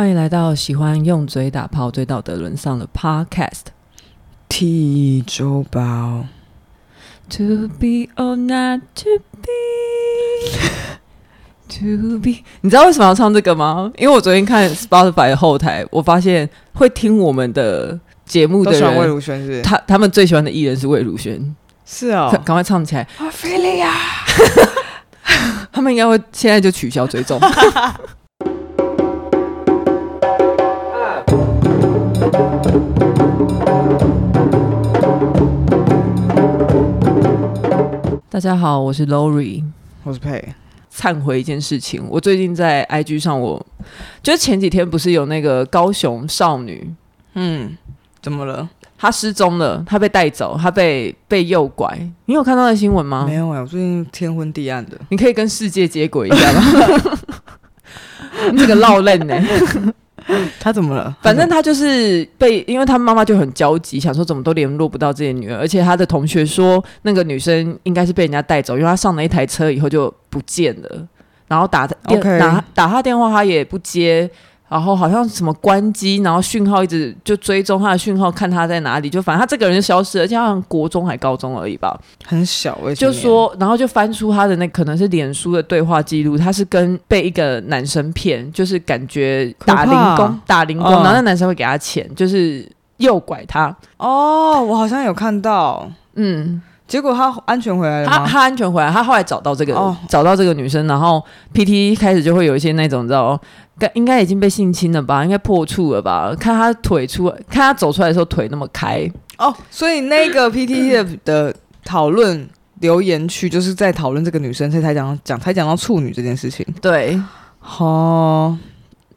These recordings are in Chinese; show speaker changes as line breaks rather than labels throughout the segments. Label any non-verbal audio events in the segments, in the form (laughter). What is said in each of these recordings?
欢迎来到喜欢用嘴打炮、最道德沦丧的 Podcast
T 周报。
To be or not to be，To be。(laughs) 你知道为什么要唱这个吗？因为我昨天看 Spotify 的后台，我发现会听我们的节目的人，
魏如萱是，是
他他们最喜欢的艺人是魏如萱。
是哦，
赶快唱起来。
Ophelia，(laughs)
他们应该会现在就取消追踪。(laughs) 大家好，我是 Lori，
我是佩。
忏悔一件事情，我最近在 IG 上我，我就是前几天不是有那个高雄少女，
嗯，怎么了？
她失踪了，她被带走，她被被诱拐。你有看到那新闻吗？
没有啊，我最近天昏地暗的。
你可以跟世界接轨一下吗？(laughs) 你这个落泪呢？(laughs)
他怎么了？
反正他就是被，因为他妈妈就很焦急，想说怎么都联络不到自己女儿，而且他的同学说那个女生应该是被人家带走，因为他上了一台车以后就不见了，然后打电、打打他电话他也不接。然后好像什么关机，然后讯号一直就追踪他的讯号，看他在哪里，就反正他这个人就消失了，而且好像国中还高中而已吧，
很小。
就说，然后就翻出他的那可能是脸书的对话记录，他是跟被一个男生骗，就是感觉打零工，打零工，然后那男生会给他钱，就是诱拐他。
哦，我好像有看到，嗯，结果他安全回来了？
他他安全回来，他后来找到这个、哦、找到这个女生，然后 PT 开始就会有一些那种你知道。应该已经被性侵了吧？应该破处了吧？看他腿出来，看他走出来的时候腿那么开
哦，所以那个 (coughs) PTT 的讨论留言区就是在讨论这个女生，所以才讲讲才讲到处女这件事情。
对，
哦，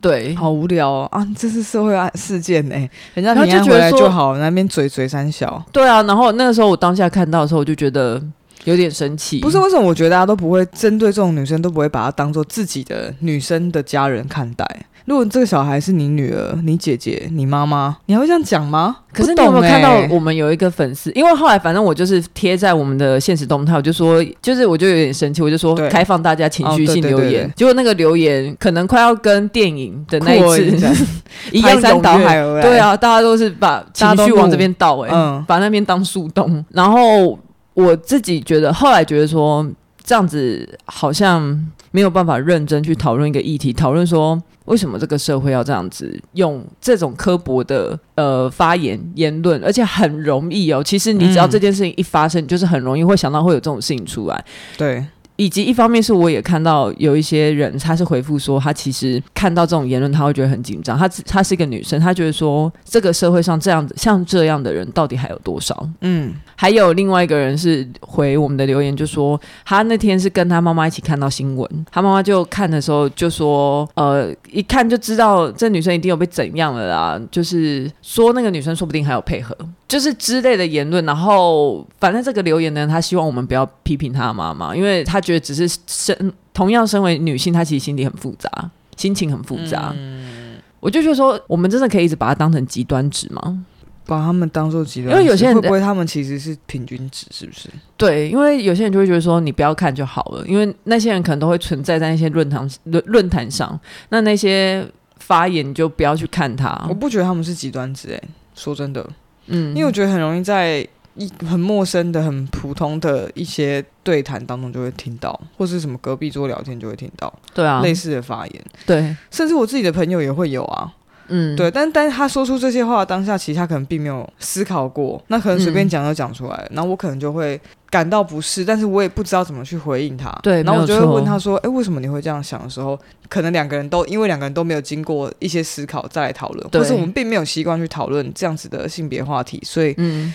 对，
好无聊哦啊！这是社会案事件哎，人家平安回来就好，那边嘴嘴三小。
对啊，然后那个时候我当下看到的时候，我就觉得。有点生气，
不是为什么？我觉得大家都不会针对这种女生，都不会把她当做自己的女生的家人看待。如果这个小孩是你女儿、你姐姐、你妈妈，你还会这样讲吗？
可是你有没有看到我们有一个粉丝？因为后来反正我就是贴在我们的现实动态，我就说，就是我就有点生气，我就说开放大家情绪性留言。结果那个留言可能快要跟电影的那一次 (laughs) (laughs) 一样踊跃。对啊，大家都是把情绪往这边倒，哎，嗯，把那边当树洞，然后。我自己觉得，后来觉得说这样子好像没有办法认真去讨论一个议题，讨论说为什么这个社会要这样子用这种刻薄的呃发言言论，而且很容易哦。其实你只要这件事情一发生，嗯，就是很容易会想到会有这种事情出来。
对。
以及一方面是我也看到有一些人，他是回复说，他其实看到这种言论，他会觉得很紧张。他她是一个女生，她觉得说，这个社会上这样子像这样的人到底还有多少？嗯，还有另外一个人是回我们的留言，就说他那天是跟他妈妈一起看到新闻，他妈妈就看的时候就说，呃，一看就知道这女生一定有被怎样了啦，就是说那个女生说不定还有配合。就是之类的言论，然后反正这个留言呢，他希望我们不要批评他妈妈，因为他觉得只是身同样身为女性，她其实心里很复杂，心情很复杂。嗯，我就觉得说，我们真的可以一直把它当成极端值吗？
把他们当做极端值，因为有些人会不会他们其实是平均值，是不是？
对，因为有些人就会觉得说，你不要看就好了，因为那些人可能都会存在在那些论坛论论坛上，那那些发言你就不要去看他。
我不觉得他们是极端值，哎，说真的。嗯，因为我觉得很容易在一很陌生的、很普通的一些对谈当中就会听到，或是什么隔壁桌聊天就会听到，对啊，类似的发言，
对，
甚至我自己的朋友也会有啊，嗯，对，但但是他说出这些话当下，其实他可能并没有思考过，那可能随便讲就讲出来，嗯，然后我可能就会感到不适，但是我也不知道怎么去回应他，对，然后我就会问他说，哎，为什么你会这样想的时候，可能两个人都因为两个人都没有经过一些思考再来讨论，或是我们并没有习惯去讨论这样子的性别话题，所以嗯，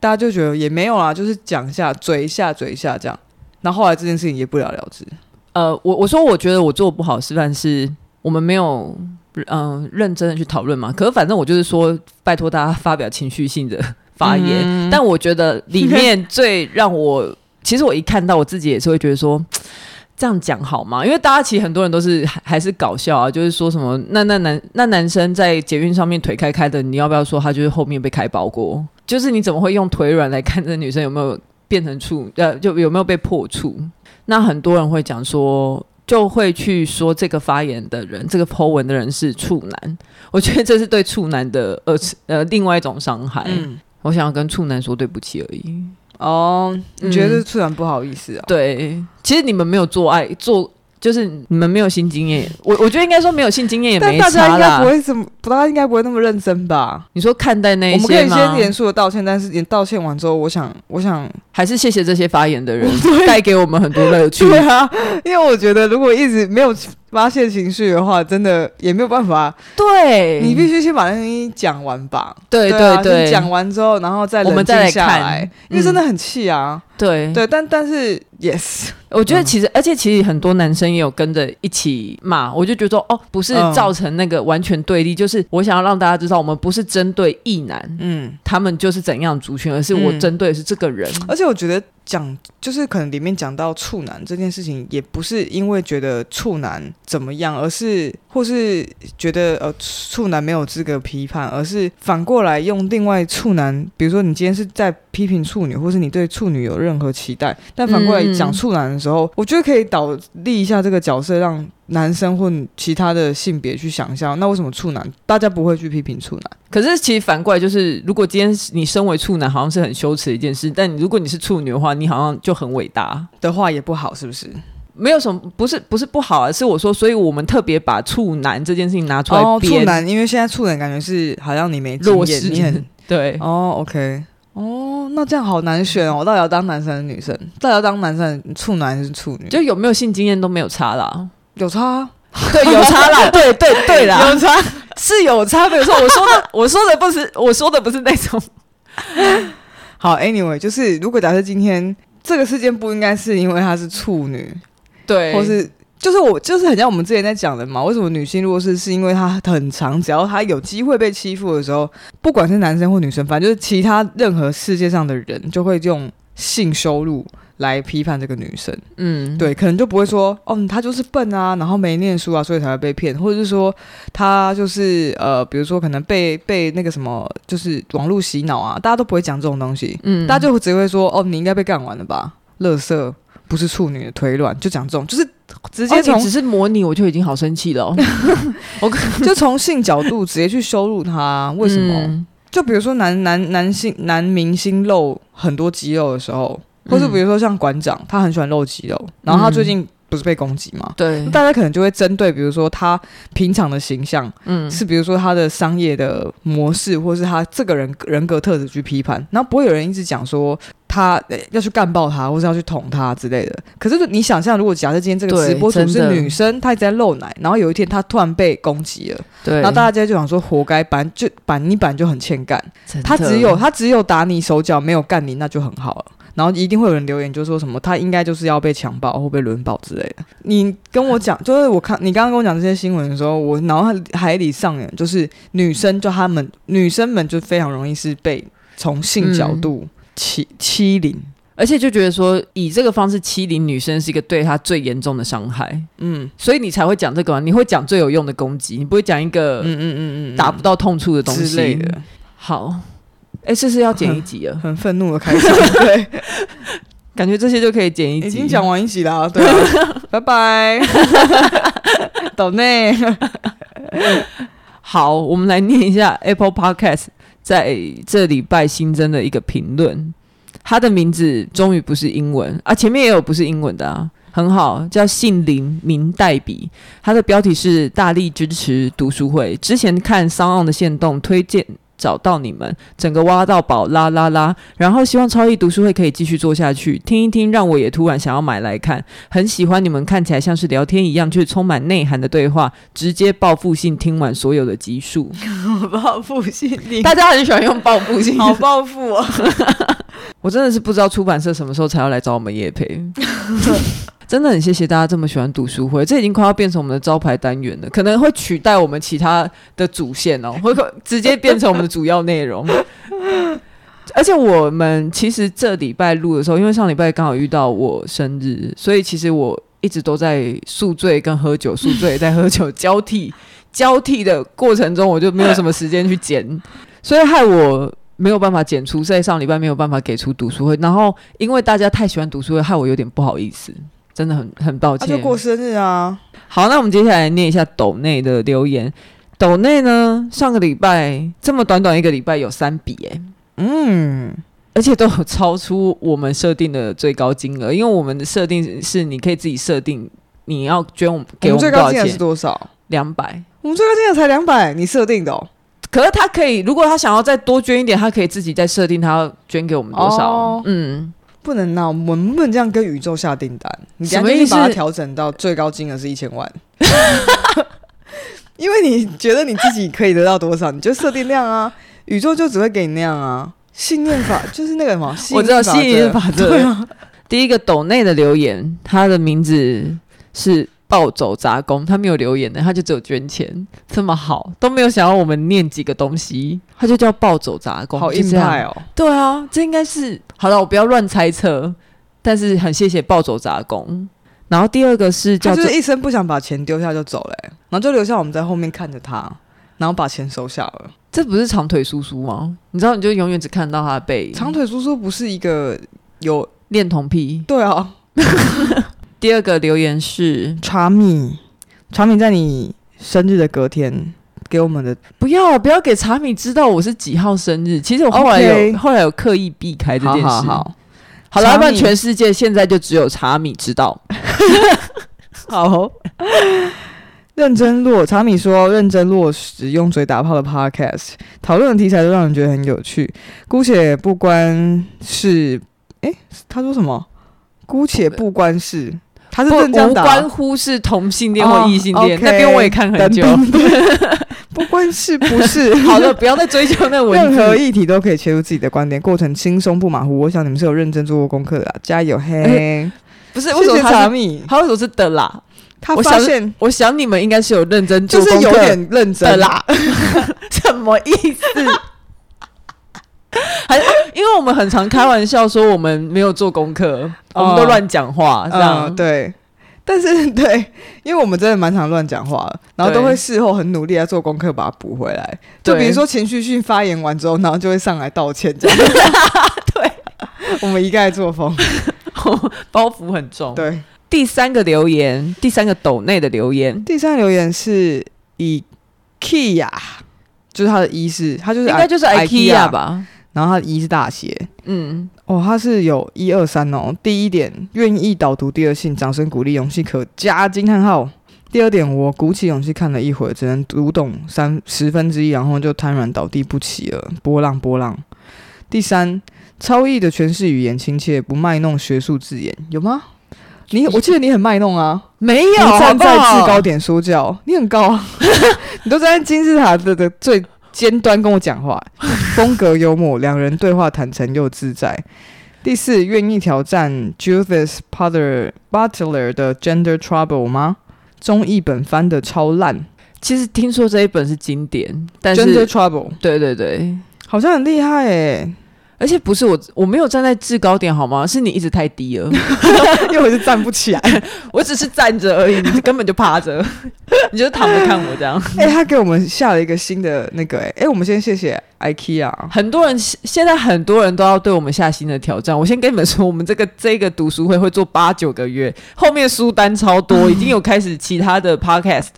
大家就觉得也没有啦，就是讲一下嘴一下嘴一下这样，然后后来这件事情也不了了之。
呃，我我说我觉得我做不好示范是我们没有嗯、呃、认真的去讨论嘛，可是反正我就是说拜托大家发表情绪性的。发言、嗯，但我觉得里面最让我，其实我一看到我自己也是会觉得说，(tsk) 这样讲好吗？因为大家其实很多人都是还还是搞笑啊，就是说什么那那男那男生在捷运上面腿开开的，你要不要说他就是后面被开包过？就是你怎么会用腿软来看这女生有没有变成处呃，就有没有被破处？那很多人会讲说。就会去说这个发言的人，这个 Po 文的人是处男。我觉得这是对处男的二次呃另外一种伤害。嗯，我想要跟处男说对不起而已。
哦，你觉得是处男不好意思啊？
对，其实你们没有做爱做。就是你们没有性经验，我我觉得应该说没有性经验也没差啦。大家应该
不会怎么，大家应该不会那么认真吧？
你说看待那些，
我们可以先严肃的道歉，但是你道歉完之后，我想，我想
还是谢谢这些发言的人，(laughs) 带给我们很多乐趣。(laughs)
对啊，因为我觉得如果一直没有。发泄情绪的话，真的也没有办法。
对，
你必须先把那东西讲完吧。
对对对，
讲、啊、完之后，然后再
冷静下来看，
因为真的很气啊。
嗯、对
对，但但是，yes，(laughs)
我觉得其实，嗯、而且其实很多男生也有跟着一起骂，我就觉得说，哦，不是造成那个完全对立，嗯、就是我想要让大家知道，我们不是针对异男，嗯，他们就是怎样族群，而是我针对的是这个人。
而且我觉得。讲就是可能里面讲到处男这件事情，也不是因为觉得处男怎么样，而是或是觉得呃处男没有资格批判，而是反过来用另外处男，比如说你今天是在批评处女，或是你对处女有任何期待，但反过来讲处男的时候，嗯、我觉得可以倒立一下这个角色，让男生或其他的性别去想象，那为什么处男大家不会去批评处男？
可是其实反过来就是，如果今天你身为处男，好像是很羞耻的一件事；但如果你是处女的话，你好像就很伟大
的话也不好，是不是？
没有什么，不是不是不好，啊是我说，所以我们特别把处男这件事情拿出来。
哦，处男，因为现在处男感觉是好像你没经验，你很 (laughs)
对。
哦，OK，哦，那这样好难选哦，我到底要当男生还是女生？到底要当男生处男还是处女？
就有没有性经验都没有差啦，
有差，
对，有差啦，(laughs) 对对对啦，有差。是有差，比如说我说的，(laughs) 我说的不是，我说的不是那种。
好，Anyway，就是如果假设今天这个事件不应该是因为她是处女，
对，
或是就是我就是很像我们之前在讲的嘛，为什么女性弱势是因为她很长，只要她有机会被欺负的时候，不管是男生或女生，反正就是其他任何世界上的人就会用性羞辱。来批判这个女生，嗯，对，可能就不会说，哦，她就是笨啊，然后没念书啊，所以才会被骗，或者是说她就是呃，比如说可能被被那个什么，就是网络洗脑啊，大家都不会讲这种东西，嗯，大家就只会说，哦，你应该被干完了吧，垃圾不是处女的腿软，就讲这种，就是直接从、
哦、只是模拟，我就已经好生气了、哦，(laughs)
我就从性角度直接去羞辱他，为什么？嗯、就比如说男男男性男明星露很多肌肉的时候。或是比如说像馆长，他很喜欢露肌肉，然后他最近不是被攻击嘛？
对，
大家可能就会针对，比如说他平常的形象，嗯，是比如说他的商业的模式，或是他这个人人格特质去批判，然后不会有人一直讲说他要去干爆他，或是要去捅他之类的。可是你想象，如果假设今天这个直播主是女生，她一直在露奶，然后有一天她突然被攻击了，对，然后大家就想说活该，板就板你板就很欠干，他只有他只有打你手脚，没有干你，那就很好了。然后一定会有人留言，就说什么他应该就是要被强暴或被轮暴之类的。你跟我讲，就是我看你刚刚跟我讲这些新闻的时候，我脑海里上演就是女生就她们女生们就非常容易是被从性角度欺欺凌，
而且就觉得说以这个方式欺凌女生是一个对她最严重的伤害。嗯，所以你才会讲这个，你会讲最有用的攻击，你不会讲一个嗯嗯嗯嗯打不到痛处的东西之类的。好。哎，这是要剪一集了，
很愤怒的开场，对，(laughs)
感觉这些就可以剪一集，
已经讲完一集了，对，(laughs) 拜拜，岛内，(laughs)
好，我们来念一下 Apple Podcast 在这礼拜新增的一个评论，他的名字终于不是英文啊，前面也有不是英文的啊，很好，叫姓林名代笔，他的标题是大力支持读书会，之前看三岸的线动推荐。找到你们，整个挖到宝啦啦啦！然后希望超易读书会可以继续做下去，听一听，让我也突然想要买来看。很喜欢你们看起来像是聊天一样，却充满内涵的对话，直接报复性听完所有的集数。
报复性，(laughs)
大家很喜欢用报复性，
好报复啊！
我真的是不知道出版社什么时候才要来找我们业配。(laughs) 真的很谢谢大家这么喜欢读书会，这已经快要变成我们的招牌单元了，可能会取代我们其他的主线哦，会直接变成我们的主要内容。而且我们其实这礼拜录的时候，因为上礼拜刚好遇到我生日，所以其实我一直都在宿醉跟喝酒，宿醉在喝酒交替交替的过程中，我就没有什么时间去剪，所以害我没有办法剪出，在上礼拜没有办法给出读书会，然后因为大家太喜欢读书会，害我有点不好意思。真的很很抱歉。
他就过生日啊。
好，那我们接下来念一下斗内的留言。斗内呢，上个礼拜这么短短一个礼拜有三笔哎，嗯，而且都有超出我们设定的最高金额，因为我们的设定是你可以自己设定你要捐我们给我们最高金额是多少？两百。我们最高金额才两百，你设定的哦。可是他可以，如果他想要再多捐一点，他可以自己再设定他要捐给我们多少。哦、嗯。不能闹，我们不能这样跟宇宙下订单。你什么意思？把它调整到最高金额是一千万，(laughs) 因为你觉得你自己可以得到多少，你就设定量啊，宇宙就只会给你那样啊。信念法 (laughs) 就是那个什么，我知道信念法则。对啊，(laughs) 第一个斗内的留言，他的名字是。暴走杂工，他没有留言的，他就只有捐钱，这么好都没有想要我们念几个东西，他就叫暴走杂工，好硬派哦。对啊，这应该是好了，我不要乱猜测，但是很谢谢暴走杂工。然后第二个是叫，就是一声不想把钱丢下就走了，欸，然后就留下我们在后面看着他，然后把钱收下了。这不是长腿叔叔吗？你知道，你就永远只看到他的背影。长腿叔叔不是一个有恋童癖？对啊。第二个留言是茶米，茶米在你生日的隔天给我们的。不要不要给茶米知道我是几号生日。其实我后来有 Okay. 后来有刻意避开这件事。好，好，好，好了，要不然全世界现在就只有茶米知道。(laughs) 好，认真落茶米说认真落实用嘴打炮的 podcast，讨论的题材都让人觉得很有趣。姑且不关是，哎、欸，他说什么？姑且不关事。他是不无关乎是同性恋或异性恋，那边我也看很久。(laughs) 不关是不是 (laughs) 好的，不要再追究那个任何议题都可以切入自己的观点，过程轻松不马虎。我想你们是有认真做过功课的，加油嘿！不是，为什么他是他为什么是的啦？他发现，我想你们应该是有认真就是有点认真的啦。(laughs) 什么意思？(laughs) 还因为我们很常开玩笑说我们没有做功课，我们都乱讲话，这样对。但是 (laughs) 对，因为我们真的蛮常乱讲话，然后都会事后很努力来做功课把它补回来。就比如说情绪性发言完之后，然后就会上来道歉这样。(laughs) 对，我们一概作风，包袱很重。对，第三个留言，第三个斗内的留言，第三个留言是以 IKEA，就是他的意思，他就是应该就是 IKEA 吧。然后他的一是大写，嗯，哦，他是有一二三哦。第一点，愿意导读第二信，掌声鼓励，勇气可嘉惊叹号。第二点，我鼓起勇气看了一会儿，只能读懂三十分之一，然后就瘫软倒地不起了。波浪波浪。第三，超译的诠释语言亲切，不卖弄学术字眼，有吗？你我记得你很卖弄啊，没有站在制高点说教，你很高啊，(laughs) 你都站在金字塔的的最。尖端跟我讲话，风格幽默，两人对话坦诚又自在。第四，愿意挑战 Judith Butler Butler 的 Gender Trouble 吗？中译本翻的超烂，其实听说这一本是经典，但是 Gender Trouble 对对对，好像很厉害诶。而且不是我，我没有站在制高点好吗？是你一直太低了，(laughs) 因为我是站不起来，(laughs) 我只是站着而已，你根本就趴着，(laughs) 你就躺着看我这样。哎、欸，他给我们下了一个新的那个、欸，哎，哎，我们先谢谢 IKEA。很多人现在很多人都要对我们下新的挑战。我先跟你们说，我们这个这个读书会会做八九个月，后面书单超多，已经有开始其他的 podcast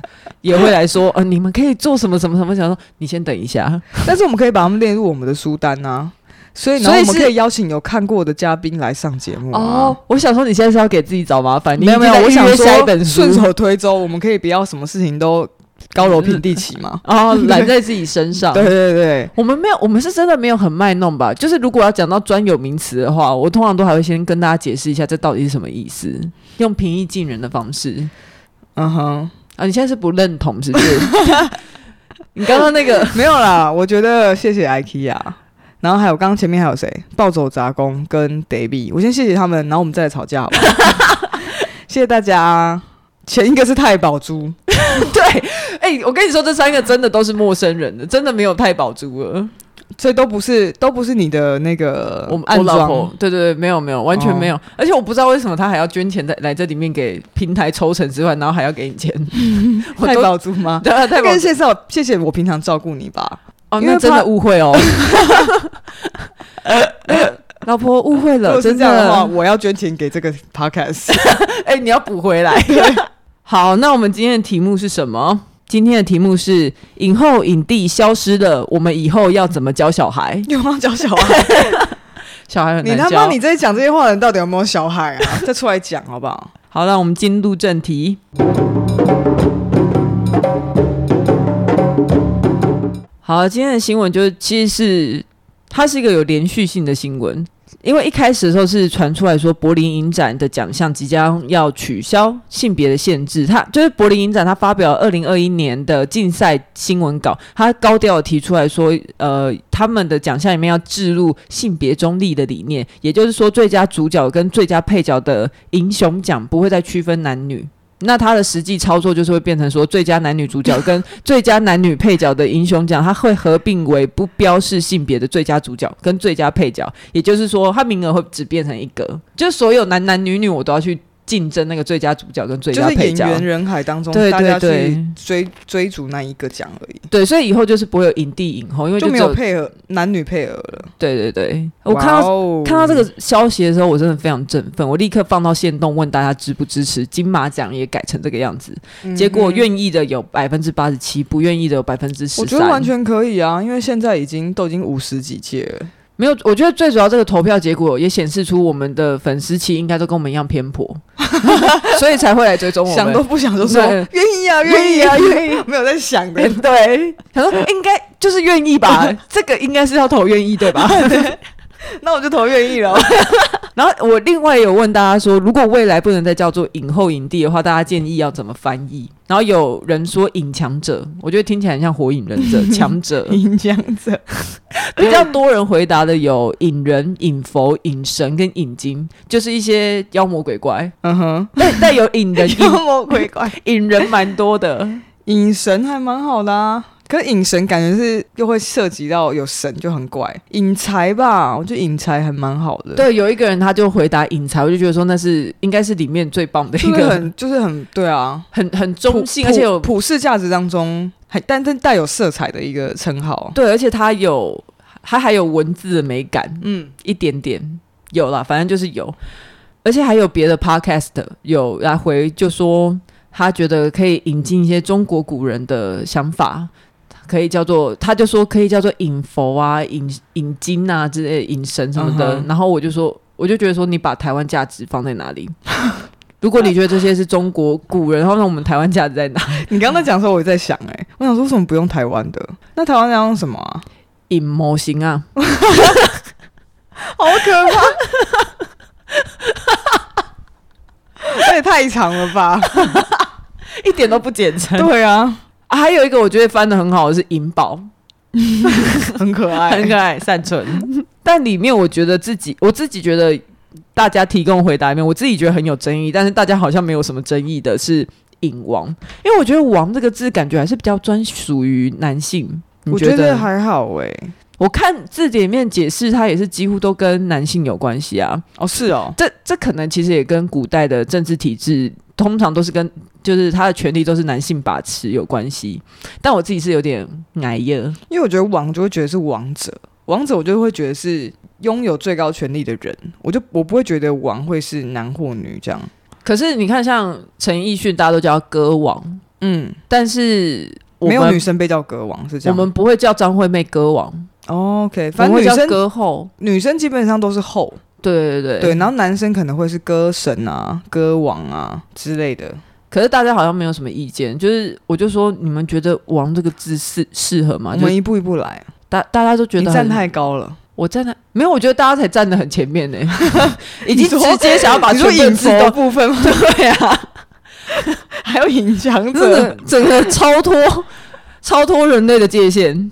也会来说，呃，你们可以做什么什么什么。想说你先等一下，但是我们可以把他们列入我们的书单啊。所以，所以我们可以邀请有看过的嘉宾来上节目哦。我想说，你现在是要给自己找麻烦？没有没有，我想说下一本书顺手推舟，我们可以不要什么事情都高楼平地起嘛。(laughs) 哦，揽在自己身上。(laughs) 对对对，我们没有，我们是真的没有很卖弄吧？就是如果要讲到专有名词的话，我通常都还会先跟大家解释一下这到底是什么意思，用平易近人的方式。嗯哼，啊，你现在是不认同是不是？(laughs) 你刚刚那个没有啦，我觉得谢谢 IKEA。然后还有刚刚前面还有谁？暴走杂工跟 David，我先谢谢他们，然后我们再来吵架好不好？(laughs) 谢谢大家。前一个是太宝珠，(laughs) 对，哎、欸，我跟你说，这三个真的都是陌生人的，真的没有太宝珠了，所以都不是，都不是你的那个我们安装。对对对，没有没有，完全没有。哦、而且我不知道为什么他还要捐钱在来这里面给平台抽成之外，然后还要给你钱，(laughs) 太宝珠吗？对啊，太宝珠。谢谢谢谢我平常照顾你吧。哦，那真的误会哦。(laughs) 老婆误会了，
真的，我要捐钱给这个 podcast。(laughs)
哎、欸，你要补回来。(laughs) 好，那我们今天的题目是什么？今天的题目是影后影帝消失了，我们以后要怎么教小孩？
有吗？教小孩？
小孩很难教。
你他妈，你在讲这些话的人到底有没有小孩啊？再出来讲好不好？
好，那我们进入正题。好，今天的新闻就是，其实是它是一个有连续性的新闻。因为一开始的时候是传出来说，柏林影展的奖项即将要取消性别的限制。他就是柏林影展，他发表二零二一年的竞赛新闻稿，他高调提出来说，呃，他们的奖项里面要置入性别中立的理念，也就是说，最佳主角跟最佳配角的英雄奖不会再区分男女。那他的实际操作就是会变成说，最佳男女主角跟最佳男女配角的英雄奖，他会合并为不标示性别的最佳主角跟最佳配角，也就是说，他名额会只变成一个，就所有男男女女我都要去。竞争那个最佳主角跟最佳配角，
就是演员人海当中，
对对对，
大家去追追逐那一个奖而已。
对，所以以后就是不会有影帝影后，因为就，
就没有配合男女配合了。对
对对，我看到、wow、看到这个消息的时候，我真的非常振奋，我立刻放到线动问大家支不支持金马奖也改成这个样子。嗯、结果愿意的有百分之八十七，不愿意的有百分之十三。
我觉得完全可以啊，因为现在已经都已经五十几届了。
没有，我觉得最主要这个投票结果也显示出我们的粉丝期应该都跟我们一样偏颇，(laughs) 所以才会来追踪我们。
想都不想就说愿意啊，愿意啊，愿意，没有在想的。(laughs)
对，他说应该就是愿意吧，(laughs) 这个应该是要投愿意对吧？(laughs)
那我就投愿意了。(laughs)
然后我另外有问大家说，如果未来不能再叫做影后影帝的话，大家建议要怎么翻译？然后有人说影强者，我觉得听起来很像火影忍者 (laughs) 强者。
影强者
比较多人回答的有影人、影佛、影神跟影精，就是一些妖魔鬼怪。嗯哼，但但有影人、
妖魔鬼怪、
影人蛮多的，
影神还蛮好的啊。可是影神感觉是又会涉及到有神就很怪，引才吧，我觉得影才还蛮好的。
对，有一个人他就回答引才，我就觉得说那是应该是里面最棒的一个，
就是很就是很对啊，
很很中性，而且有
普世价值当中还但但带有色彩的一个称号。
对，而且他有他还有文字的美感，嗯，一点点有啦，反正就是有，而且还有别的 podcast 有来回就说他觉得可以引进一些中国古人的想法。可以叫做，他就说可以叫做引佛啊、引引经啊之类、引神什么的。Uh. 然后我就说，我就觉得说，你把台湾价值放在哪里？(laughs) 如果你觉得这些是中国古人，然后那我们台湾价值在哪？(laughs)
你刚刚在讲的时候，我在想、欸，哎，我想说为什么不用台湾的？那台湾要用什么啊？
引模型啊，(laughs)
好可怕！这也太长了吧，
一点都不简称。
对啊。
啊、还有一个我觉得翻的很好的是银宝，(laughs)
很可爱，
很可爱，善存。但里面我觉得自己，我自己觉得大家提供回答里面，我自己觉得很有争议，但是大家好像没有什么争议的是影王，因为我觉得“王”这个字感觉还是比较专属于男性。
我觉得还好哎、欸，
我看字典里面解释，它也是几乎都跟男性有关系啊。
哦，是哦，
这这可能其实也跟古代的政治体制。通常都是跟就是他的权力都是男性把持有关系，但我自己是有点矮耶，
因为我觉得王就会觉得是王者，王者我就会觉得是拥有最高权力的人，我就我不会觉得王会是男或女这样。
可是你看，像陈奕迅，大家都叫他歌王，嗯，但是
没有女生被叫歌王是这样，
我们不会叫张惠妹歌王。
Oh, OK，反正女生
歌后，
女生基本上都是后。
对对对
对，然后男生可能会是歌神啊、歌王啊之类的，
可是大家好像没有什么意见。就是我就说，你们觉得“王”这个字适适合吗？
我们一步一步来。
大大家都觉得
你站太高了，
我站在没有，我觉得大家才站得很前面呢，(laughs) 已经直接想要把全影子的部分 (laughs) 对啊，(laughs)
还有影强者，
整个超脱超脱人类的界限。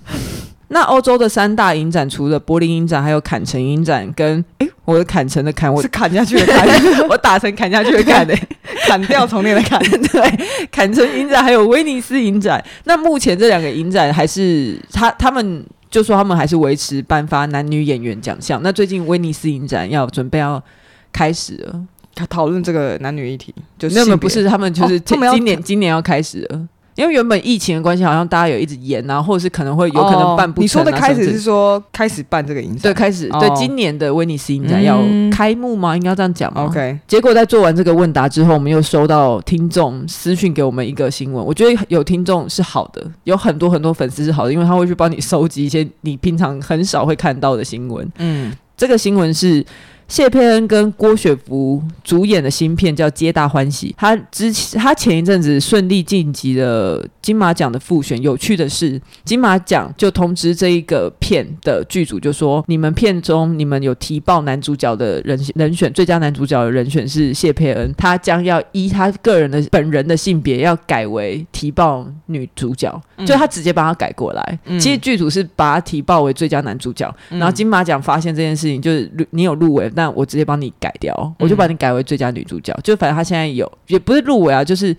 那欧洲的三大影展，除了柏林影展，还有坎城影展跟诶，我的坎城的坎，我
是砍下去的砍，(laughs)
我打成砍下去的砍的，(laughs)
砍掉重练的砍。(laughs)
对，坎城影展还有威尼斯影展。那目前这两个影展还是他他们就说他们还是维持颁发男女演员奖项。那最近威尼斯影展要准备要开始了，
他讨论这个男女议题，就是
那么不是他们就是今年、哦、今年要开始了。因为原本疫情的关系，好像大家有一直延啊，或者是可能会有可能办不成、啊哦。
你说的开始是说开始办这个影展？
对，开始、哦、对今年的威尼斯影展要开幕吗？嗯、应该这样讲吗
？OK。
结果在做完这个问答之后，我们又收到听众私讯给我们一个新闻，我觉得有听众是好的，有很多很多粉丝是好的，因为他会去帮你收集一些你平常很少会看到的新闻。嗯，这个新闻是。谢佩恩跟郭雪芙主演的新片叫《皆大欢喜》，他之前他前一阵子顺利晋级了金马奖的复选。有趣的是，金马奖就通知这一个片的剧组，就说你们片中你们有提报男主角的人人选，最佳男主角的人选是谢佩恩，他将要依他个人的本人的性别要改为提报女主角，嗯、就他直接帮他改过来。嗯、其实剧组是把他提报为最佳男主角，嗯、然后金马奖发现这件事情，就是你有入围。但我直接帮你改掉，我就把你改为最佳女主角。嗯、就反正他现在有，也不是入围啊，就是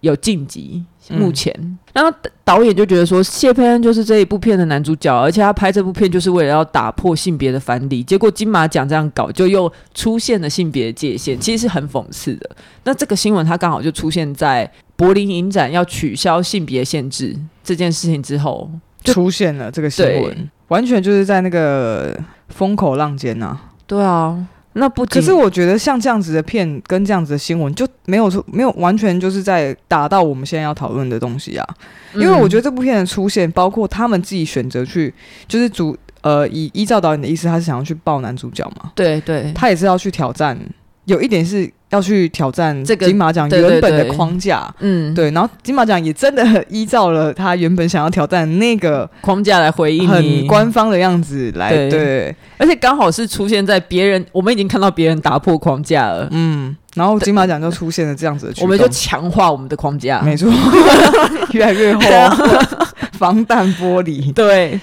有晋级。目前，嗯、然后导演就觉得说，谢佩恩就是这一部片的男主角，而且他拍这部片就是为了要打破性别的藩篱。结果金马奖这样搞，就又出现了性别界限，其实是很讽刺的。那这个新闻，它刚好就出现在柏林影展要取消性别限制这件事情之后，
出现了这个新闻，完全就是在那个风口浪尖呐、啊。
对啊，那不
可是我觉得像这样子的片跟这样子的新闻就没有说没有完全就是在达到我们现在要讨论的东西啊，因为我觉得这部片的出现，包括他们自己选择去，就是主呃以依照导演的意思，他是想要去抱男主角嘛，
对对，
他也是要去挑战，有一点是。要去挑战这个金马奖原本的框架，嗯，对，然后金马奖也真的依照了他原本想要挑战那个
框架来回应，
很官方的样子来，对，对，
而且刚好是出现在别人，我们已经看到别人打破框架了，
嗯，然后金马奖就出现了这样子的，
我们就强化我们的框架，
没错，(laughs) 越来越厚，(laughs) 防弹玻璃，
对。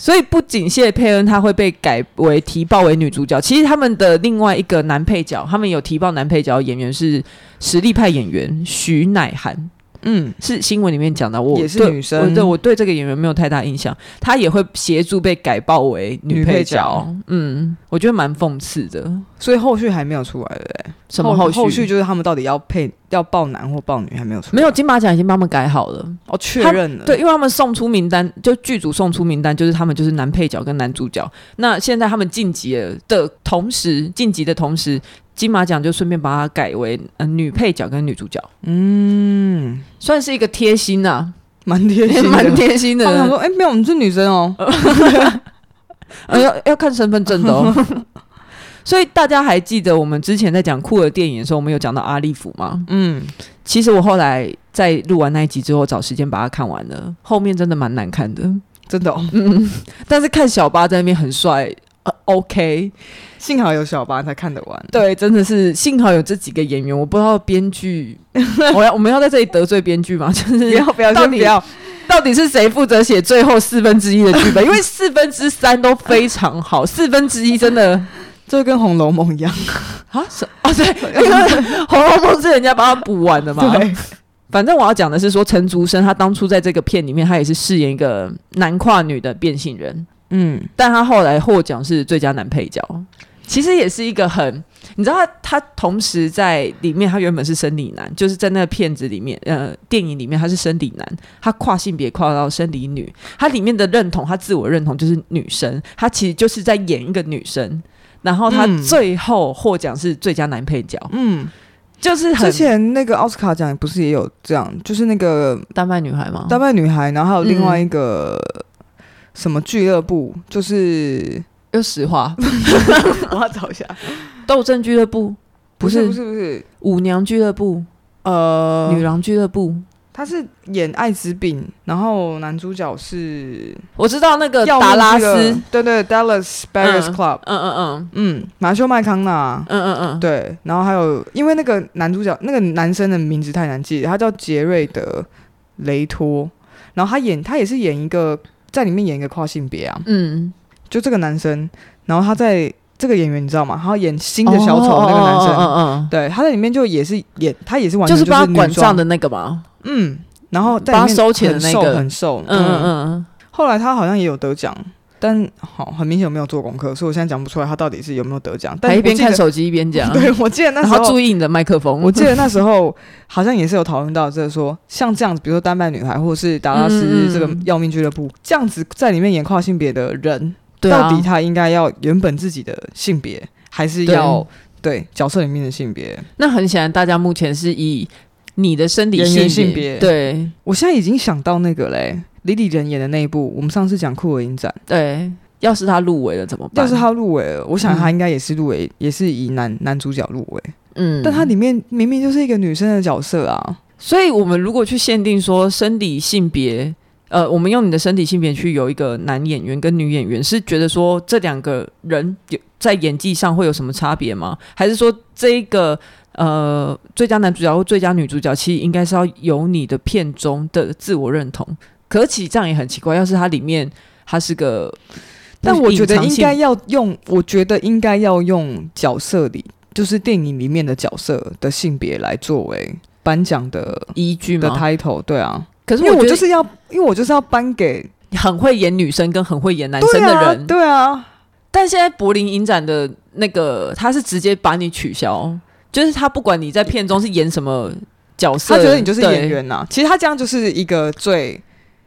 所以不仅谢佩恩她会被改为提报为女主角，其实他们的另外一个男配角，他们有提报男配角的演员是实力派演员徐乃涵。嗯，是新闻里面讲的，我
也是女生，
我对我对这个演员没有太大印象，她也会协助被改报为女配角。配角嗯，我觉得蛮讽刺的，
所以后续还没有出来的。
什么后续？
后续就是他们到底要配要报男或报女还没有出，
没有金马奖已经帮他们改好了，
哦，确认了。
对，因为他们送出名单，就剧组送出名单，就是他们就是男配角跟男主角。那现在他们晋级了的同时，晋级的同时。金马奖就顺便把它改为呃女配角跟女主角，嗯，算是一个贴心呐、啊，
蛮贴心，
蛮贴心的。(laughs)
他说：“哎、欸，没有，我们是女生哦，(laughs)
呃、要要看身份证的哦。”所以大家还记得我们之前在讲酷儿电影的时候，我们有讲到阿利弗吗？嗯，其实我后来在录完那一集之后，找时间把它看完了，后面真的蛮难看的，
真的、哦。
嗯，但是看小巴在那边很帅。OK，
幸好有小巴才看得完。
对，真的是幸好有这几个演员。我不知道编剧，(laughs) 我要我们要在这里得罪编剧吗？(laughs) 就是不要不要，到底要到底是谁负责写最后四分之一的剧本？因为四分之三都非常好，四分之一真的
就跟《红楼梦》一样。
啊？是啊，(laughs) 对，因为《红楼梦》是人家把它补完的嘛。对，反正我要讲的是说，陈竹生他当初在这个片里面，他也是饰演一个男跨女的变性人。嗯，但他后来获奖是最佳男配角，其实也是一个很，你知道他他同时在里面，他原本是生理男，就是在那个片子里面，呃，电影里面他是生理男，他跨性别跨到生理女，他里面的认同，他自我认同就是女生，他其实就是在演一个女生，然后他最后获奖是最佳男配角，嗯，就是
之前那个奥斯卡奖不是也有这样，就是那个
丹麦女孩吗？
丹麦女孩，然后还有另外一个。嗯什么俱乐部？就是
又实话，(laughs)
我要找一下。(laughs)
斗争俱乐部
不是不是不是
舞娘俱乐部，呃，女郎俱乐部。
他是演艾滋病，然后男主角是
我知道那个达拉斯，
对对，Dallas Buyers Club，
嗯嗯嗯。
嗯，马修麦康纳，
嗯嗯嗯，
对，然后还有因为那个男主角那个男生的名字太难记，他叫杰瑞德雷托，然后他演他也是演一个。在里面演一个跨性别啊，嗯，就这个男生，然后他在这个演员你知道吗？他演新的小丑那个男生，嗯嗯，对，他在里面就也是演，他也是完全
就是帮他管账的那个嘛，
嗯，然后在
帮他收钱的那个。
很瘦，嗯嗯嗯，后来他好像也有得奖，但好，很明显我没有做功课，所以我现在讲不出来他到底是有没有得奖。但
一边看手机一边讲。(laughs)
对，我记得那时候
注意你的麦克风。
我记得那时候好像也是有讨论到，就是说像这样子，比如说丹麦女孩或者是达拉斯这个要命俱乐部、嗯、这样子在里面演跨性别的人，对啊、到底他应该要原本自己的性别，还是要对，对角色里面的性别？
那很显然，大家目前是以你的生理性别。对，
我现在已经想到那个嘞。李李仁演的那一部，我们上次讲酷儿影展，
对，要是他入围了怎么办？
要是他入围了，我想他应该也是入围，嗯、也是以男男主角入围。嗯，但他里面明明就是一个女生的角色啊，
所以我们如果去限定说生理性别，呃，我们用你的身体性别去有一个男演员跟女演员，是觉得说这两个人有在演技上会有什么差别吗？还是说这一个呃最佳男主角或最佳女主角，其实应该是要有你的片中的自我认同？可其这样也很奇怪，要是它里面它是个，
但我觉得应该要用，我觉得应该要用角色里，就是电影里面的角色的性别来作为颁奖的
依据
的 title，对啊。
可是
因为我就是要，因为我就是要颁给 (laughs)
很会演女生跟很会演男生的人，
对啊。
但现在柏林影展的那个，他是直接把你取消，就是他不管你在片中是演什么角色，
他觉得你就是演员呐、啊。其实他这样就是一个最。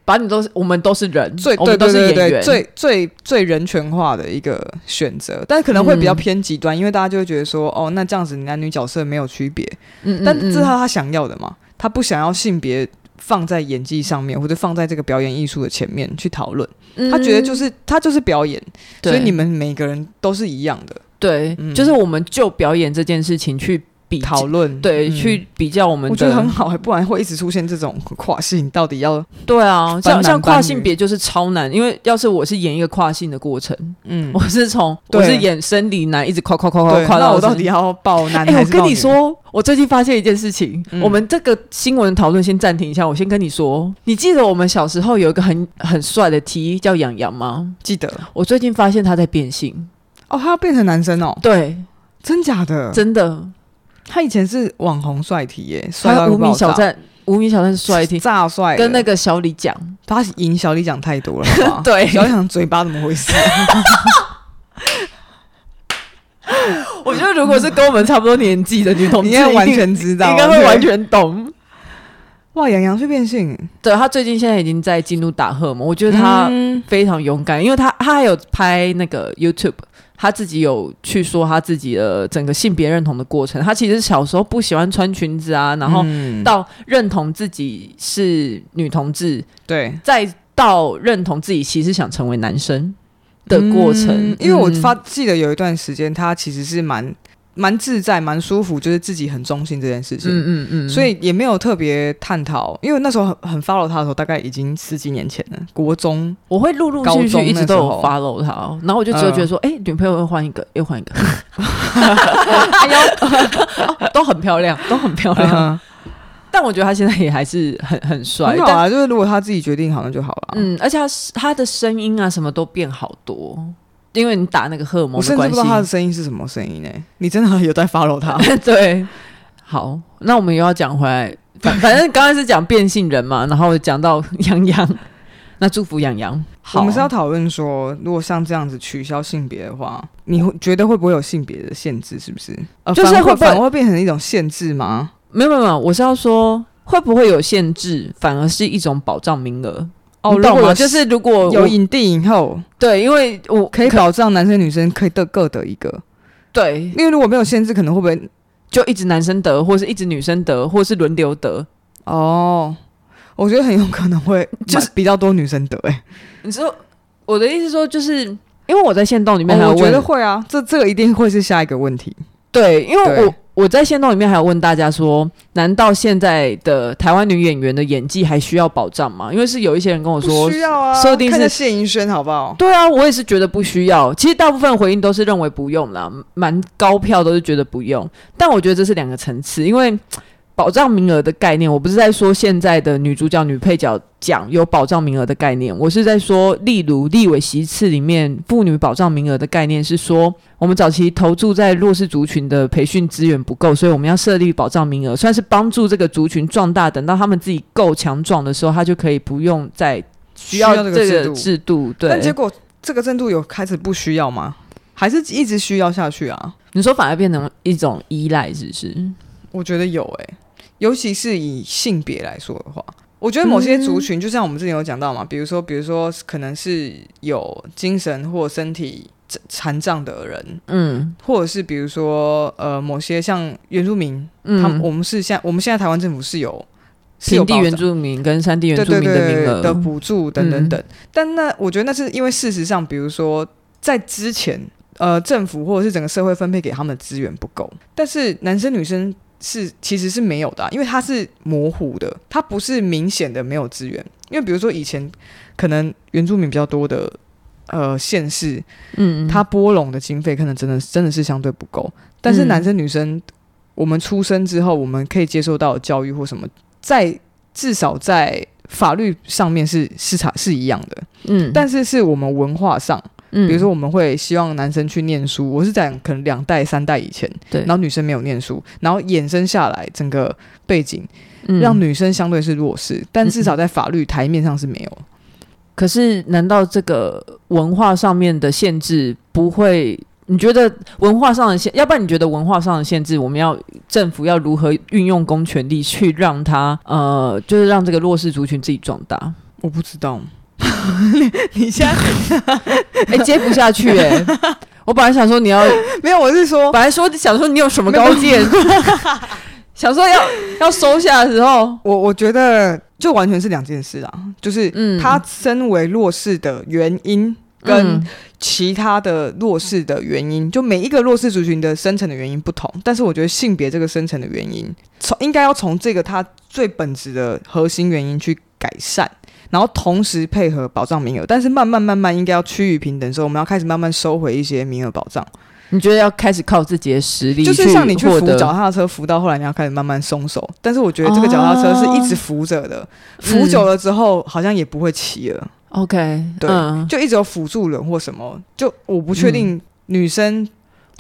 把你都是，我们都是人，
最对对对对，最最最人权化的一个选择，但可能会比较偏极端，嗯、因为大家就会觉得说，哦，那这样子男女角色没有区别，嗯，嗯，嗯，但这是他他想要的嘛，他不想要性别放在演技上面，或者放在这个表演艺术的前面去讨论，他觉得就是他就是表演，所以你们每个人都是一样的，
对，嗯、就是我们就表演这件事情去。讨论对，嗯、去比较我们的，
我觉得很好，不然会一直出现这种跨性，到底要 (laughs)
对啊，像像跨性别就是超难，因为要是我是演一个跨性的过程，嗯，我是从我是演生理男，一直跨跨跨跨跨到
我到底要抱男还是抱女？
我跟你说，我最近发现一件事情，嗯、我们这个新闻讨论先暂停一下，我先跟你说，你记得我们小时候有一个很很帅的 T 叫杨洋吗？
记得，
我最近发现他在变性，
哦，他要变成男生哦，
对，
真假的，
真的。
他以前是网红帅体耶，
帅到无名小站，无名小站是帅体
炸帅，
跟那个小李讲，
他赢小李讲太多了，(laughs)
对，
小李讲嘴巴怎么回事？(laughs)
我觉得如果是跟我们差不多年纪的女同志，应该
完全知道，
应该会完全懂。
哇，杨洋去变性，
对，他最近现在已经在进入打荷嘛，我觉得他非常勇敢，因为他他还有拍那个 YouTube。他自己有去说他自己的整个性别认同的过程。他其实小时候不喜欢穿裙子啊，然后到认同自己是女同志，
对，
再到认同自己其实想成为男生的过程。
嗯，因为我发记得有一段时间，他其实是蛮。蛮自在，蛮舒服，就是自己很中心这件事情，嗯嗯嗯，所以也没有特别探讨。因为那时候很很 follow 他的时候，大概已经十几年前了，国中，
我会陆陆续续一直都有 follow 他，然后我就只有觉得说，哎、女朋友又换一个，又换一个，(laughs) 哎呦，(laughs) 都很漂亮，都很漂亮。呃、但我觉得他现在也还是很很帅，
很好啊。就是如果他自己决定好，像就好了。
嗯，而且他他的声音啊，什么都变好多。因为你打那个荷尔蒙的关系，我甚至不知道
他的声音是什么声音呢？你真的有在 follow 他？(laughs)
对，好，那我们又要讲回来，反 (laughs) 反正刚才是讲变性人嘛，然后讲到杨洋，(laughs) 那祝福杨洋。
我们是要讨论说，如果像这样子取消性别的话，你会觉得会不会有性别的限制？是不是？
就是会
反而会变成一种限制吗？
没有没有，我是要说会不会有限制，反而是一种保障名额。
哦，
你懂吗？就是如果
有影帝影后，
对，因为我
可以保障男生女生可以得各得一个，
对，
因为如果没有限制，可能会不会
就一直男生得，或是一直女生得，或是轮流得？
哦，我觉得很有可能会 (laughs) 就是比较多女生得。哎，
你说我的意思说，就是因为我在限动里面，我
觉得会啊，这这个一定会是下一个问题。
对，因为我。我在线动里面还有问大家说，难道现在的台湾女演员的演技还需要保障吗？因为是有一些人跟我说，
需要啊，
设定是
谢盈萱，好不好？
对啊，我也是觉得不需要。其实大部分回应都是认为不用啦，蛮高票都是觉得不用。但我觉得这是两个层次，因为。保障名额的概念，我不是在说现在的女主角、女配角奖有保障名额的概念，我是在说，例如立委席次里面妇女保障名额的概念是说，我们早期投注在弱势族群的培训资源不够，所以我们要设立保障名额，算是帮助这个族群壮大，等到他们自己够强壮的时候，他就可以不用再需要这个制度。
对，但结果这个制度有开始不需要吗？还是一直需要下去啊？
你说反而变成一种依赖，是不是？
我觉得有诶、欸，尤其是以性别来说的话，我觉得某些族群，就像我们之前有讲到嘛，比如说，比如说，可能是有精神或身体残障的人，嗯，或者是比如说，呃，某些像原住民，嗯，他们我们是现我们现在台湾政府是有
平地原住民跟山地原住民的名额。
的补助等等等，嗯、但那我觉得那是因为事实上，比如说在之前，呃，政府或者是整个社会分配给他们的资源不够，但是男生女生。是，其实是没有的啊，因为它是模糊的，它不是明显的没有资源。因为比如说以前可能原住民比较多的呃县市，嗯，它拨拢的经费可能真的真的是相对不够。但是男生女生，嗯，我们出生之后，我们可以接受到教育或什么，在至少在法律上面是市场是一样的，嗯，但是是我们文化上。嗯，比如说我们会希望男生去念书，我是讲可能两代三代以前，对，然后女生没有念书，然后衍生下来整个背景，嗯，让女生相对是弱势，但至少在法律台面上是没有。
可是，难道这个文化上面的限制不会？你觉得文化上的限，要不然你觉得文化上的限制，我们要政府要如何运用公权力去让他呃，就是让这个弱势族群自己壮大？
我不知道。你 (laughs) 你现在
哎、欸、接不下去哎、欸！(laughs) 我本来想说你要
没有，我是说
本来说想说你有什么高见，(laughs) 想说要要收下的时候，
我我觉得就完全是两件事啊。就是他身为弱势的原因跟其他的弱势的原因，就每一个弱势族群的生成的原因不同。但是我觉得性别这个生成的原因，从应该要从这个他最本质的核心原因去改善。然后同时配合保障名额，但是慢慢慢慢应该要趋于平等的时候，我们要开始慢慢收回一些名额保障。
你觉得要开始靠自己的实力，
就是像你去扶脚踏车，扶到后来你要开始慢慢松手。但是我觉得这个脚踏车是一直扶着的，哦、扶久了之后好像也不会骑了。
OK，
对，嗯、就一直有辅助轮或什么。就我不确定女生。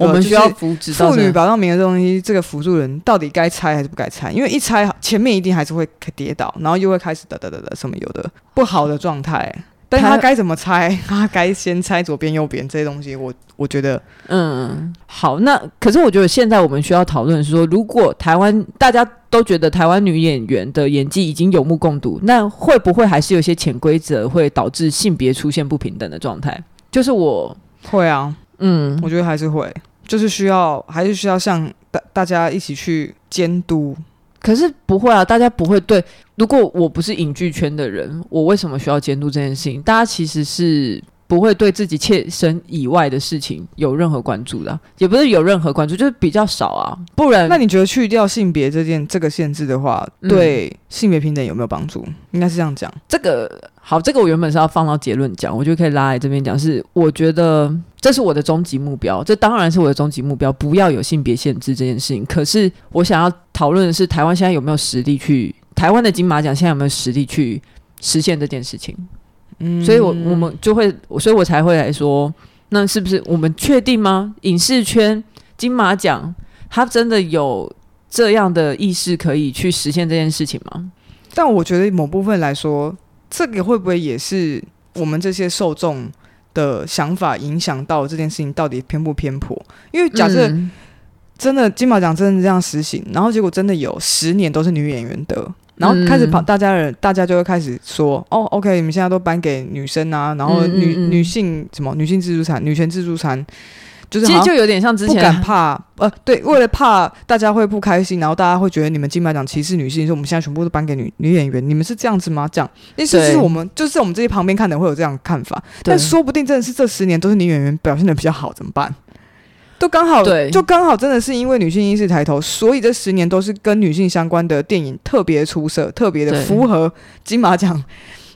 我们需要扶持
妇女保障名额这东西，这个辅助人到底该拆还是不该拆？因为一拆，前面一定还是会跌倒，然后又会开始哒哒哒哒什么有的不好的状态。但他该怎么拆？他该先拆左边、右边这些东西，我我觉得，
嗯，好。那可是我觉得现在我们需要讨论是说，如果台湾大家都觉得台湾女演员的演技已经有目共睹，那会不会还是有些潜规则会导致性别出现不平等的状态？就是我
会啊。嗯，我觉得还是会，就是需要，还是需要像大大家一起去监督。
可是不会啊，大家不会对。如果我不是影剧圈的人，我为什么需要监督这件事情？大家其实是。不会对自己切身以外的事情有任何关注的，也不是有任何关注，就是比较少啊。不然，
那你觉得去掉性别这件这个限制的话，对性别平等有没有帮助？嗯、应该是这样讲。
这个好，这个我原本是要放到结论讲，我就可以拉来这边讲。是我觉得这是我的终极目标，这当然是我的终极目标，不要有性别限制这件事情。可是我想要讨论的是，台湾现在有没有实力去？台湾的金马奖现在有没有实力去实现这件事情？嗯，所以我，我我们就会，所以我才会来说，那是不是我们确定吗？影视圈金马奖，它真的有这样的意识可以去实现这件事情吗？
但我觉得某部分来说，这个会不会也是我们这些受众的想法影响到这件事情到底偏不偏颇？因为假设真的金马奖真的这样实行，然后结果真的有十年都是女演员得。然后开始跑，大家人、嗯、大家就会开始说：“哦，OK，你们现在都颁给女生啊，然后女嗯嗯嗯女性什么女性自助餐、女权自助餐，就是
其实就有点像之前
不敢怕呃，对，为了怕大家会不开心，然后大家会觉得你们金马奖歧视女性，说我们现在全部都颁给女女演员，你们是这样子吗？这样，意思是我们就是我们这些旁边看的会有这样的看法，但说不定真的是这十年都是女演员表现的比较好，怎么办？”都刚好，对，就刚好，真的是因为女性意识抬头，所以这十年都是跟女性相关的电影特别出色，特别的符合金马奖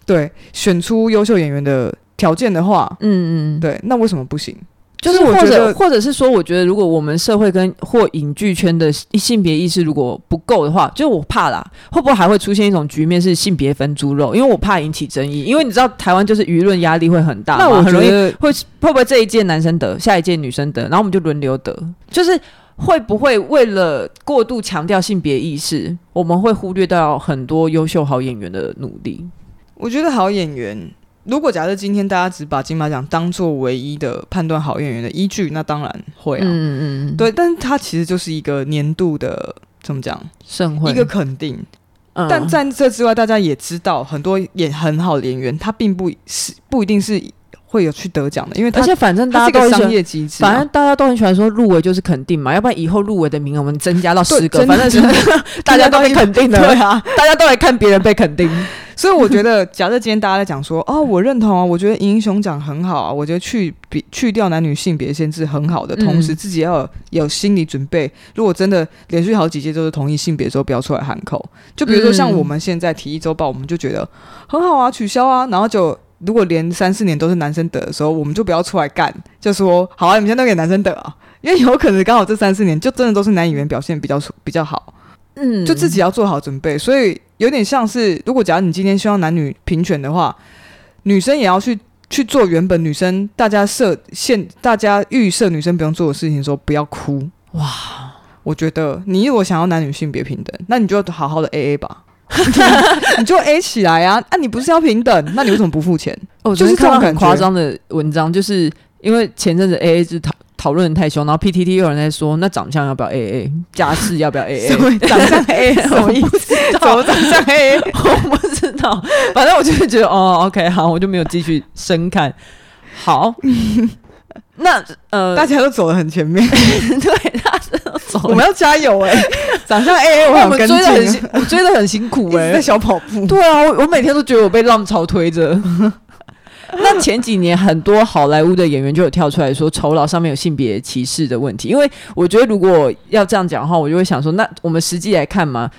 对选出优秀演员的条件的话，嗯嗯，对，那为什么不行？
就是或者或者是说，我觉得如果我们社会跟或影剧圈的性别意识如果不够的话，就是我怕啦，会不会还会出现一种局面是性别分猪肉？因为我怕引起争议，因为你知道台湾就是舆论压力会很大，那我很容易会会不会这一届男生得，下一届女生得，然后我们就轮流得，就是会不会为了过度强调性别意识，我们会忽略到很多优秀好演员的努力？
我觉得好演员。如果假设今天大家只把金马奖当做唯一的判断好演员的依据，那当然会啊，嗯嗯嗯，对，但是它其实就是一个年度的怎么讲，
盛会，
一个肯定。嗯、但在这之外，大家也知道很多演很好的演员，他并不是不一定是会有去得奖的，因为他
而且反正大家都
是商业机制，
反正大家都很喜欢说入围就是肯定嘛，要不然以后入围的名额我们增加到十个，反正是 (laughs) 大家都会肯定的，对啊，大家都来看别人被肯定。
所以我觉得，(laughs) 假设今天大家在讲说，哦，我认同啊，我觉得英雄奖很好啊，我觉得去比去掉男女性别限制很好的，同时自己要有，有心理准备，如果真的连续好几届都是同一性别的时候，不要出来喊口。就比如说像我们现在体育周报，我们就觉得很好啊，取消啊，然后就如果连三四年都是男生得的时候，我们就不要出来干，就说好啊，你们现在都给男生得啊，因为有可能刚好这三四年就真的都是男演员表现比较比较好。嗯，就自己要做好准备，所以有点像是，如果假如你今天希望男女平权的话，女生也要去去做原本女生大家设限、大家预设女生不用做的事情的时候，不要哭。哇，我觉得你如果想要男女性别平等，那你就好好的 A A 吧，你就 A 起来啊！啊，你不是要平等，那你为什么不付钱？
哦，就是看到很夸张的文章，就是因为前阵子 A A 是讨。讨论太凶，然后 PTT 有人在说，那长相要不要 AA？家世要不要 AA？(laughs)
什么长相 AA？(laughs) 什么意思？怎么长相 AA？(laughs)
我不知道，反正我就是觉得哦，OK，好，我就没有继续深看。好，那呃，
大家都走得很前面，
对，大家都走，
我们要加油哎、欸！长相 AA，我们追的很，
我追得很辛苦哎、欸，
在小跑步。
对啊，我我每天都觉得我被浪潮推着。(laughs) 那前几年很多好莱坞的演员就有跳出来说，酬劳上面有性别歧视的问题。因为我觉得如果要这样讲的话，我就会想说，那我们实际来看嘛，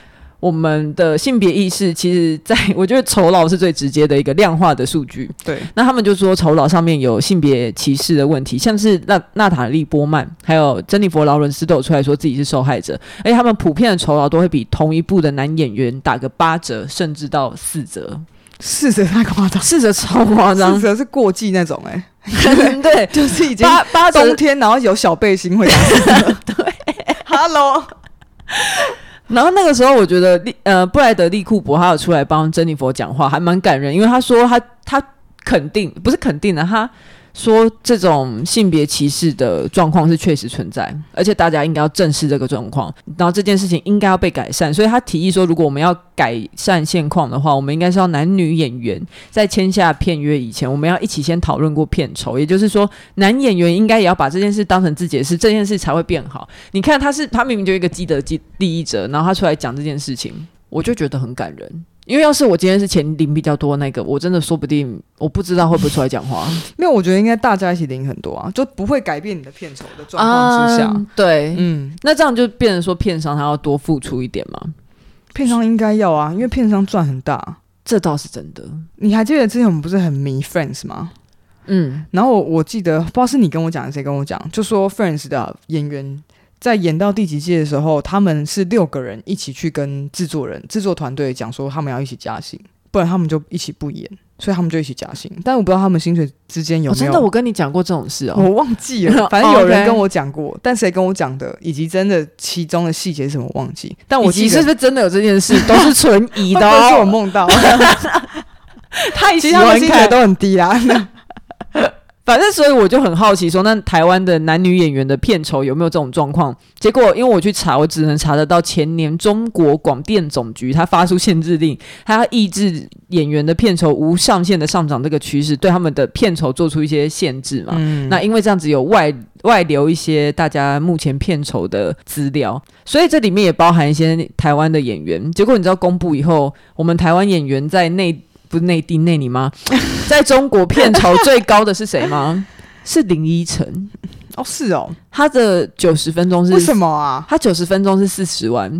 我们的性别意识其实在我觉得酬劳是最直接的一个量化的数据。
对，
那他们就说酬劳上面有性别歧视的问题，像是娜娜塔莉波曼还有珍妮佛劳伦斯都有出来说自己是受害者，而且他们普遍的酬劳都会比同一部的男演员打个八折，甚至到四折。
四折太夸张，
四折超夸张，
四折是过季那种哎、欸，(laughs)
对，(laughs)
就是已经八八冬天，然后有小背心会打 (laughs)
对
，Hello，
然后那个时候我觉得利呃布莱德利库珀他有出来帮珍妮佛讲话，还蛮感人，因为他说他他肯定不是肯定的他。说这种性别歧视的状况是确实存在，而且大家应该要正视这个状况，然后这件事情应该要被改善。所以他提议说，如果我们要改善现况的话，我们应该是要男女演员在签下片约以前，我们要一起先讨论过片酬。也就是说，男演员应该也要把这件事当成自己的事，这件事才会变好。你看，他是他明明就一个既得利益者，然后他出来讲这件事情，我就觉得很感人。因为要是我今天是钱领比较多那个，我真的说不定我不知道会不会出来讲话。(laughs)
没有，我觉得应该大家一起领很多啊，就不会改变你的片酬的状况之下。
嗯、对，嗯，那这样就变成说片商他要多付出一点嘛？
片商应该要啊，因为片商赚很大，
这倒是真的。
你还记得之前我们不是很迷 Friends 吗？嗯，然后我我记得不知道是你跟我讲，谁跟我讲，就说 Friends 的演员。在演到第几季的时候，他们是六个人一起去跟制作人、制作团队讲说，他们要一起加薪，不然他们就一起不演，所以他们就一起加薪。但我不知道他们薪水之间有没有、哦、
真的。我跟你讲过这种事哦，
我忘记了。(laughs) 反正有人跟我讲过，哦 okay、但谁跟我讲的，以及真的其中的细节是什么，忘记。但我其实
是不是真的有这件事，都是存疑的、哦，
都 (laughs) 是我梦到。(laughs)
太喜欢看，
其实他们薪水都很低啊。
反正，所以我就很好奇说，那台湾的男女演员的片酬有没有这种状况？结果，因为我去查，我只能查得到前年中国广电总局它发出限制令，它要抑制演员的片酬无上限的上涨这个趋势，对他们的片酬做出一些限制嘛。嗯。那因为这样子有外外流一些大家目前片酬的资料，所以这里面也包含一些台湾的演员。结果你知道公布以后，我们台湾演员在内。不是内地内你吗？(laughs) 在中国片酬最高的是谁吗？(laughs) 是林依晨
哦，是哦，
他的九十分钟是
为什么啊？
他九十分钟是四十万，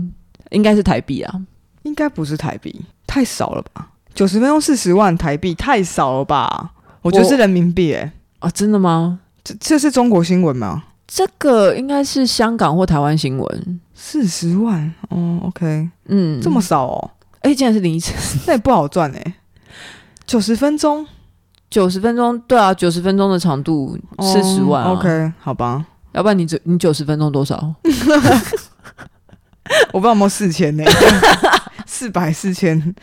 应该是台币啊，
应该不是台币，太少了吧？九十分钟四十万台币太少了吧？我觉得是人民币哎、欸。
啊，真的吗？
这这是中国新闻吗？
这个应该是香港或台湾新闻，
四十万哦，OK，嗯，这么少哦？
哎、欸，竟然是林依晨，
那也不好赚哎、欸。九十分钟，
九十分钟，对啊，九十分钟的长度四十万、啊
oh,，OK，好吧，
要不然你九你九十分钟多少？(laughs)
我不知道有没有四千呢，(laughs) 四百四千，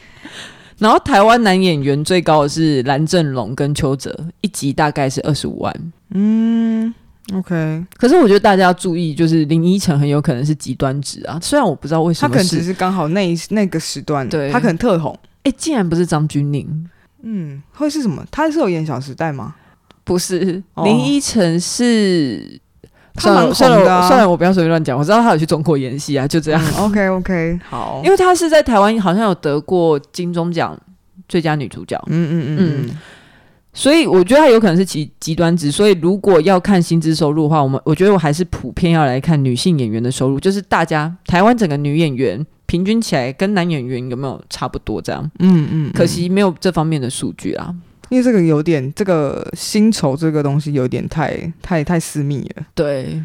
然后台湾男演员最高的是蓝正龙跟邱泽，一集大概是二十五万。
嗯，OK。
可是我觉得大家要注意，就是林依晨很有可能是极端值啊。虽然我不知道为什么，
他可能只是刚好那一那个时段，
对，
他可能特红。
哎、欸，竟然不是张钧甯。
嗯，会是什么？他是有演《小时代》吗？
不是，哦、林依晨是。
他蛮红的、啊、
算了，算了，算了，我不要随便乱讲。我知道他有去中国演戏啊，就这样。
嗯、OK OK，好，
因为他是在台湾好像有得过金钟奖最佳女主角。
嗯嗯嗯嗯，
所以我觉得他有可能是极极端值。所以如果要看薪资收入的话，我们我觉得我还是普遍要来看女性演员的收入，就是大家台湾整个女演员平均起来跟男演员有没有差不多这样？
嗯嗯，嗯，
可惜没有这方面的数据啊。
因为这个有点，这个薪酬这个东西有点太太太私密了。
对，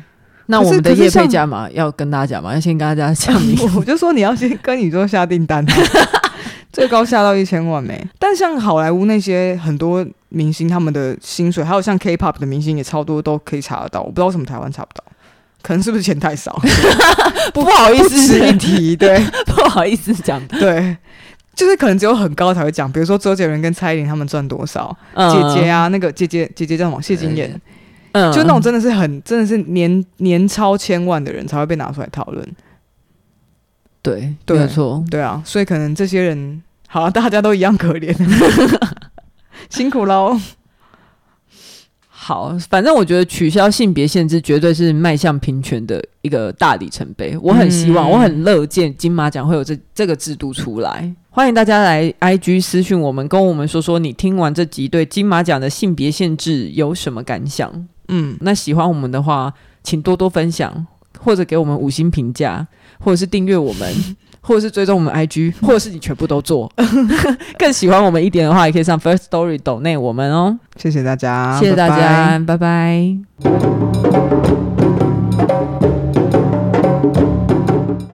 那我们的业配价嘛要跟大家讲嘛，要先跟大家讲。(laughs)
我就说你要先跟宇宙下订单，(laughs) 最高下到一千万没？但像好莱坞那些很多明星，他们的薪水，还有像 K-pop 的明星也超多，都可以查得到。我不知道为什么台湾查不到，可能是不是钱太少？(laughs)
不，好意思
一提，对，
不好意思 (laughs) 讲，
对。就是可能只有很高才会讲，比如说周杰伦跟蔡依林他们赚多少，嗯、姐姐啊，那个姐姐姐姐叫什么？谢金燕，嗯，就那种真的是很真的是年年超千万的人才会被拿出来讨论。
对，
对
没错，
对啊，所以可能这些人，好、啊，大家都一样可怜，(laughs) 辛苦喽。
好，反正我觉得取消性别限制绝对是迈向平权的一个大里程碑。我很希望，嗯、我很乐见金马奖会有这这个制度出来。欢迎大家来 IG 私讯我们，跟我们说说你听完这集对金马奖的性别限制有什么感想？嗯，那喜欢我们的话，请多多分享，或者给我们五星评价，或者是订阅我们。(laughs) 或者是追踪我们 IG，或者是你全部都做。(laughs) 更喜欢我们一点的话，也可以上 First Story 抖内我们哦。
谢谢大家，
谢谢大家，拜拜。拜拜。